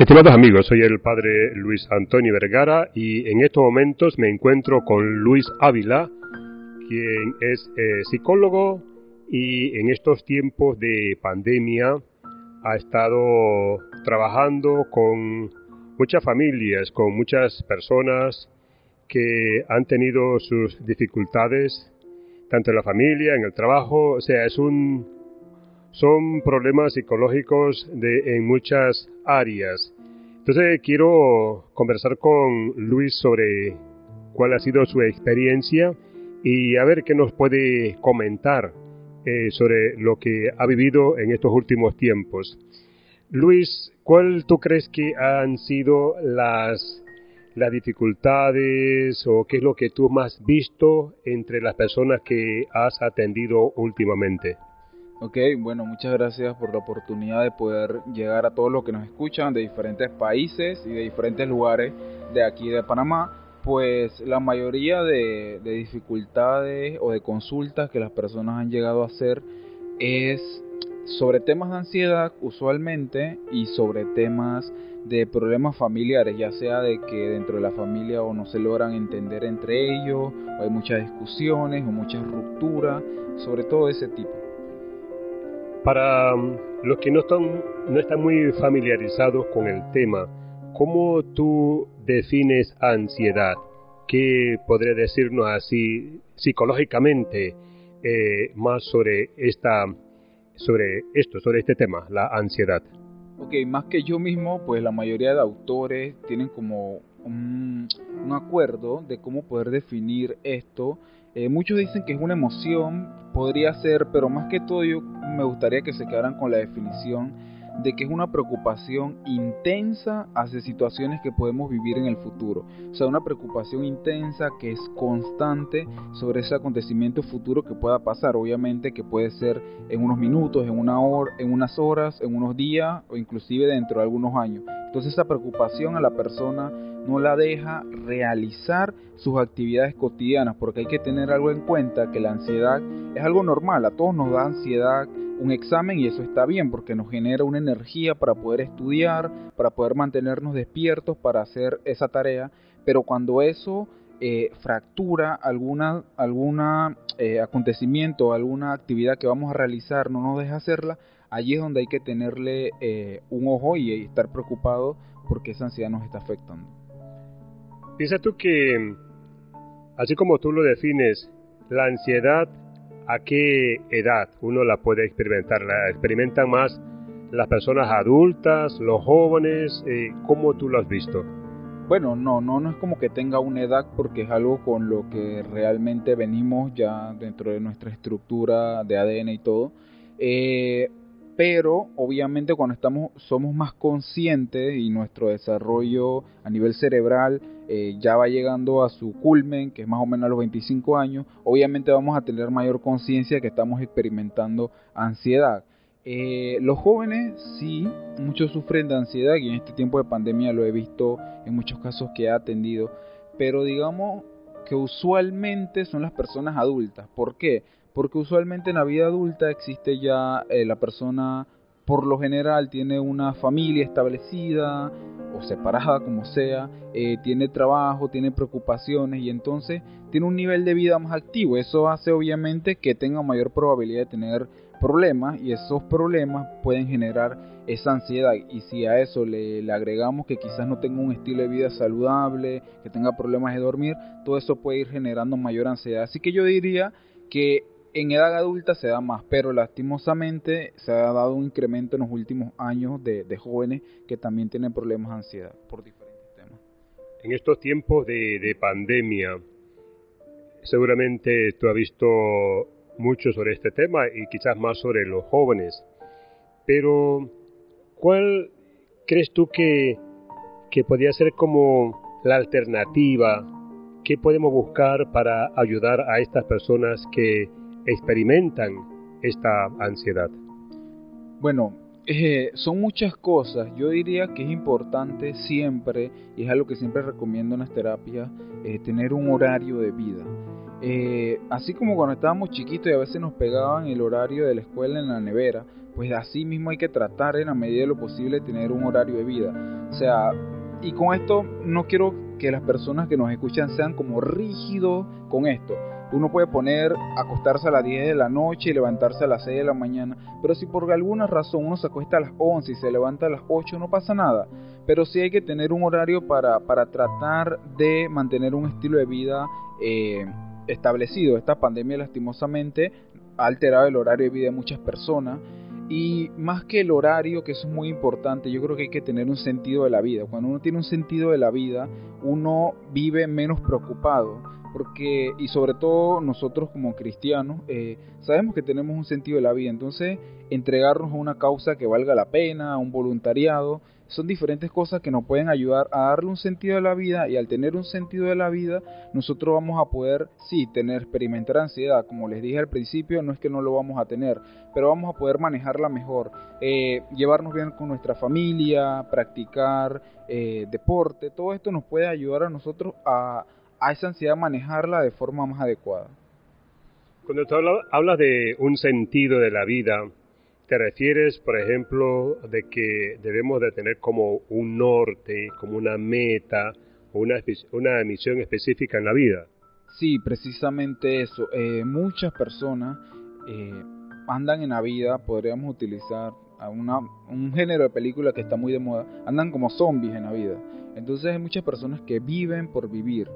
Estimados amigos, soy el padre Luis Antonio Vergara y en estos momentos me encuentro con Luis Ávila, quien es eh, psicólogo y en estos tiempos de pandemia ha estado trabajando con muchas familias, con muchas personas que han tenido sus dificultades, tanto en la familia, en el trabajo, o sea, es un, son problemas psicológicos en muchas áreas. Entonces quiero conversar con Luis sobre cuál ha sido su experiencia y a ver qué nos puede comentar eh, sobre lo que ha vivido en estos últimos tiempos. Luis, ¿cuál tú crees que han sido las, las dificultades o qué es lo que tú más has visto entre las personas que has atendido últimamente? Ok, bueno, muchas gracias por la oportunidad de poder llegar a todos los que nos escuchan de diferentes países y de diferentes lugares de aquí de Panamá. Pues la mayoría de, dificultades o de consultas que las personas han llegado a hacer es sobre temas de ansiedad usualmente y sobre temas de problemas familiares, ya sea de que dentro de la familia o no se logran entender entre ellos, o hay muchas discusiones o muchas rupturas, sobre todo ese tipo. Para um, los que no están, no están muy familiarizados con el tema, ¿cómo tú defines ansiedad? ¿Qué podría decirnos así psicológicamente eh, más sobre esta, sobre esto, sobre este tema, la ansiedad? Ok, más que yo mismo, pues la mayoría de autores tienen como un, un acuerdo de cómo poder definir esto eh, muchos dicen que es una emoción, podría ser, pero más que todo yo me gustaría que se quedaran con la definición de que es una preocupación intensa hacia situaciones que podemos vivir en el futuro. O sea, una preocupación intensa que es constante sobre ese acontecimiento futuro que pueda pasar. Obviamente que puede ser en unos minutos, en, una hora, en unas horas, en unos días o inclusive dentro de algunos años. Entonces esa preocupación a la persona no la deja realizar sus actividades cotidianas, porque hay que tener algo en cuenta que la ansiedad es algo normal, a todos nos da ansiedad un examen y eso está bien porque nos genera una energía para poder estudiar, para poder mantenernos despiertos para hacer esa tarea, pero cuando eso eh, fractura alguna, alguna eh, acontecimiento, alguna actividad que vamos a realizar, no nos deja hacerla, allí es donde hay que tenerle eh, un ojo y estar preocupado porque esa ansiedad nos está afectando. Piensa tú que, así como tú lo defines, la ansiedad, ¿a qué edad uno la puede experimentar? ¿La experimentan más las personas adultas, los jóvenes? Eh, ¿Cómo tú lo has visto? Bueno, no, no, no es como que tenga una edad porque es algo con lo que realmente venimos ya dentro de nuestra estructura de ADN y todo. Eh, pero obviamente cuando estamos somos más conscientes y nuestro desarrollo a nivel cerebral eh, ya va llegando a su culmen, que es más o menos a los 25 años, obviamente vamos a tener mayor conciencia que estamos experimentando ansiedad. Eh, los jóvenes sí, muchos sufren de ansiedad y en este tiempo de pandemia lo he visto en muchos casos que he atendido, pero digamos que usualmente son las personas adultas. ¿Por qué? Porque usualmente en la vida adulta existe ya eh, la persona por lo general tiene una familia establecida o separada como sea, eh, tiene trabajo, tiene preocupaciones y entonces tiene un nivel de vida más activo. Eso hace obviamente que tenga mayor probabilidad de tener problemas y esos problemas pueden generar esa ansiedad y si a eso le, le, agregamos que quizás no tenga un estilo de vida saludable, que tenga problemas de dormir, todo eso puede ir generando mayor ansiedad. Así que yo diría que en edad adulta se da más, pero lastimosamente se ha dado un incremento en los últimos años de, jóvenes que también tienen problemas de ansiedad por diferentes temas. En estos tiempos de, pandemia, seguramente tú has visto mucho sobre este tema y quizás más sobre los jóvenes, pero ¿cuál crees tú que, que podría ser como la alternativa? ¿Qué podemos buscar para ayudar a estas personas que experimentan esta ansiedad? Bueno, eh, son muchas cosas. Yo diría que es importante siempre, y es algo que siempre recomiendo en las terapias, eh, tener un horario de vida. Eh, así como cuando estábamos chiquitos y a veces nos pegaban el horario de la escuela en la nevera, pues así mismo hay que tratar en la medida de lo posible tener un horario de vida. O sea, y con esto no quiero que las personas que nos escuchan sean como rígidos con esto. Uno puede poner acostarse a las 10 de la noche y levantarse a las 6 de la mañana, pero si por alguna razón uno se acuesta a las 11 y se levanta a las 8 no pasa nada. Pero sí hay que tener un horario para, para tratar de mantener un estilo de vida eh, establecido. Esta pandemia lastimosamente ha alterado el horario de vida de muchas personas y más que el horario, que eso es muy importante, yo creo que hay que tener un sentido de la vida. Cuando uno tiene un sentido de la vida, uno vive menos preocupado. Porque, y sobre todo nosotros como cristianos, eh, sabemos que tenemos un sentido de la vida. Entonces, entregarnos a una causa que valga la pena, a un voluntariado, son diferentes cosas que nos pueden ayudar a darle un sentido a la vida y al tener un sentido de la vida nosotros vamos a poder sí tener experimentar ansiedad como les dije al principio no es que no lo vamos a tener pero vamos a poder manejarla mejor eh, llevarnos bien con nuestra familia practicar eh, deporte todo esto nos puede ayudar a nosotros a, a esa ansiedad manejarla de forma más adecuada cuando tú hablas de un sentido de la vida te refieres, por ejemplo, de que debemos de tener como un norte, como una meta una, una misión específica en la vida. Sí, precisamente eso. Eh, muchas personas eh, andan en la vida, podríamos utilizar una, un género de película que está muy de moda, andan como zombies en la vida. Entonces hay muchas personas que viven por vivir.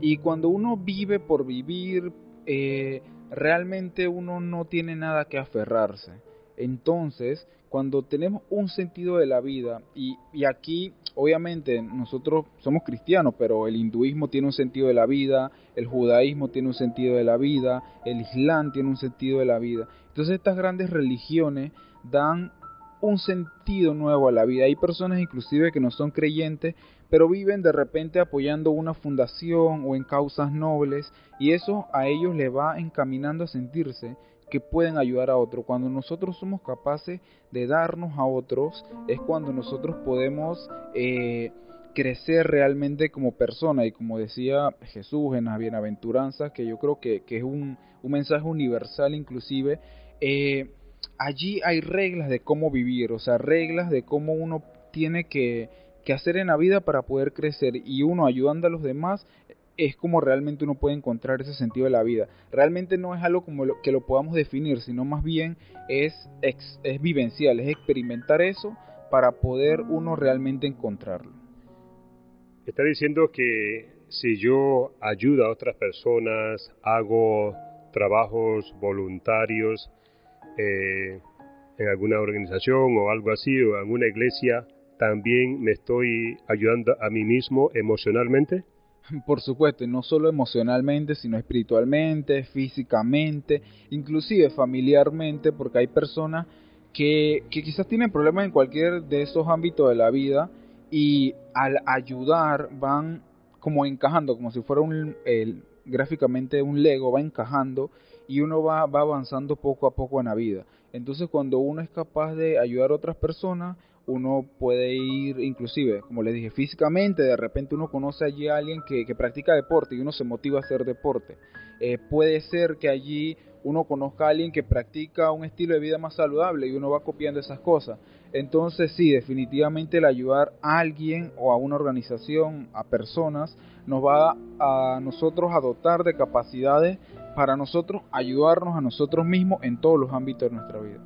Y cuando uno vive por vivir, eh, realmente uno no tiene nada que aferrarse. Entonces, cuando tenemos un sentido de la vida, y, aquí obviamente nosotros somos cristianos, pero el hinduismo tiene un sentido de la vida, el judaísmo tiene un sentido de la vida, el islam tiene un sentido de la vida. Entonces estas grandes religiones dan un sentido nuevo a la vida. Hay personas inclusive que no son creyentes, pero viven de repente apoyando una fundación o en causas nobles y eso a ellos les va encaminando a sentirse que pueden ayudar a otro. Cuando nosotros somos capaces de darnos a otros, es cuando nosotros podemos eh, crecer realmente como persona. Y como decía Jesús en las bienaventuranzas, que yo creo que, es un, mensaje universal inclusive, eh, allí hay reglas de cómo vivir, o sea, reglas de cómo uno tiene que, que hacer en la vida para poder crecer y uno ayudando a los demás es como realmente uno puede encontrar ese sentido de la vida. Realmente no es algo como que lo podamos definir, sino más bien es, es vivencial, es experimentar eso para poder uno realmente encontrarlo. Está diciendo que si yo ayudo a otras personas, hago trabajos voluntarios eh, en alguna organización o algo así, o en alguna iglesia, también me estoy ayudando a mí mismo emocionalmente. Por supuesto, no solo emocionalmente, sino espiritualmente, físicamente, inclusive familiarmente, porque hay personas que, que quizás tienen problemas en cualquier de esos ámbitos de la vida y al ayudar van como encajando, como si fuera un, gráficamente un Lego, va encajando y uno va, va avanzando poco a poco en la vida. Entonces cuando uno es capaz de ayudar a otras personas, uno puede ir, inclusive, como les dije, físicamente, de repente uno conoce allí a alguien que, practica deporte y uno se motiva a hacer deporte. Eh, puede ser que allí uno conozca a alguien que practica un estilo de vida más saludable y uno va copiando esas cosas. Entonces sí, definitivamente el ayudar a alguien o a una organización, a personas, nos va a nosotros a dotar de capacidades para nosotros ayudarnos a nosotros mismos en todos los ámbitos de nuestra vida.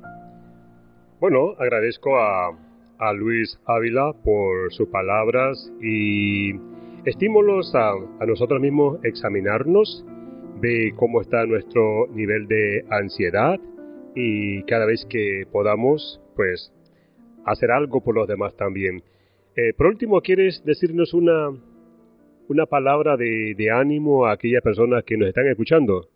Bueno, agradezco a a Luis Ávila por sus palabras y estímulos a, nosotros mismos examinarnos, de cómo está nuestro nivel de ansiedad y cada vez que podamos, pues, hacer algo por los demás también. Eh, por último, ¿quieres decirnos una, una palabra de, ánimo a aquellas personas que nos están escuchando?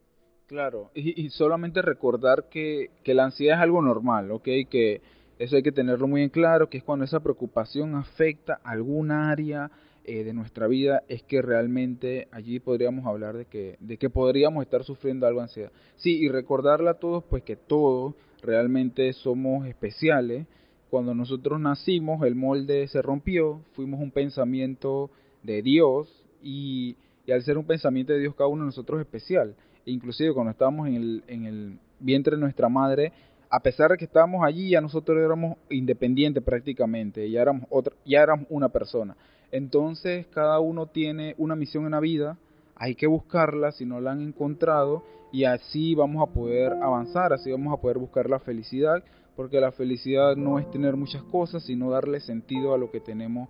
Claro, y, solamente recordar que, que, la ansiedad es algo normal, ¿ok? Que eso hay que tenerlo muy en claro, que es cuando esa preocupación afecta algún área eh, de nuestra vida, es que realmente allí podríamos hablar de que, de que podríamos estar sufriendo algo de ansiedad. Sí, y recordarle a todos pues que todos realmente somos especiales. Cuando nosotros nacimos, el molde se rompió, fuimos un pensamiento de Dios y, al ser un pensamiento de Dios cada uno de nosotros especial. E inclusive cuando estábamos en el, en el vientre de nuestra madre, a pesar de que estábamos allí, ya nosotros éramos independientes prácticamente, ya éramos, otra, ya éramos una persona. Entonces cada uno tiene una misión en la vida, hay que buscarla si no la han encontrado y así vamos a poder avanzar, así vamos a poder buscar la felicidad, porque la felicidad no es tener muchas cosas, sino darle sentido a lo que tenemos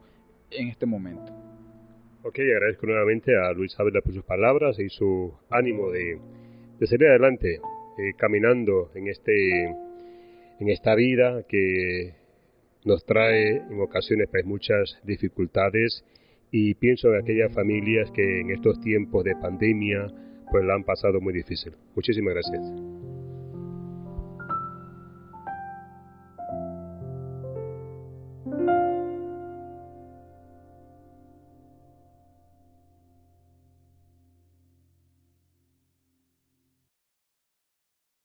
en este momento. Ok, agradezco nuevamente a Luis Ávila por sus palabras y su ánimo de, de seguir adelante, eh, caminando en, este, en esta vida que nos trae en ocasiones pues, muchas dificultades y pienso en aquellas familias que en estos tiempos de pandemia pues la han pasado muy difícil. Muchísimas gracias.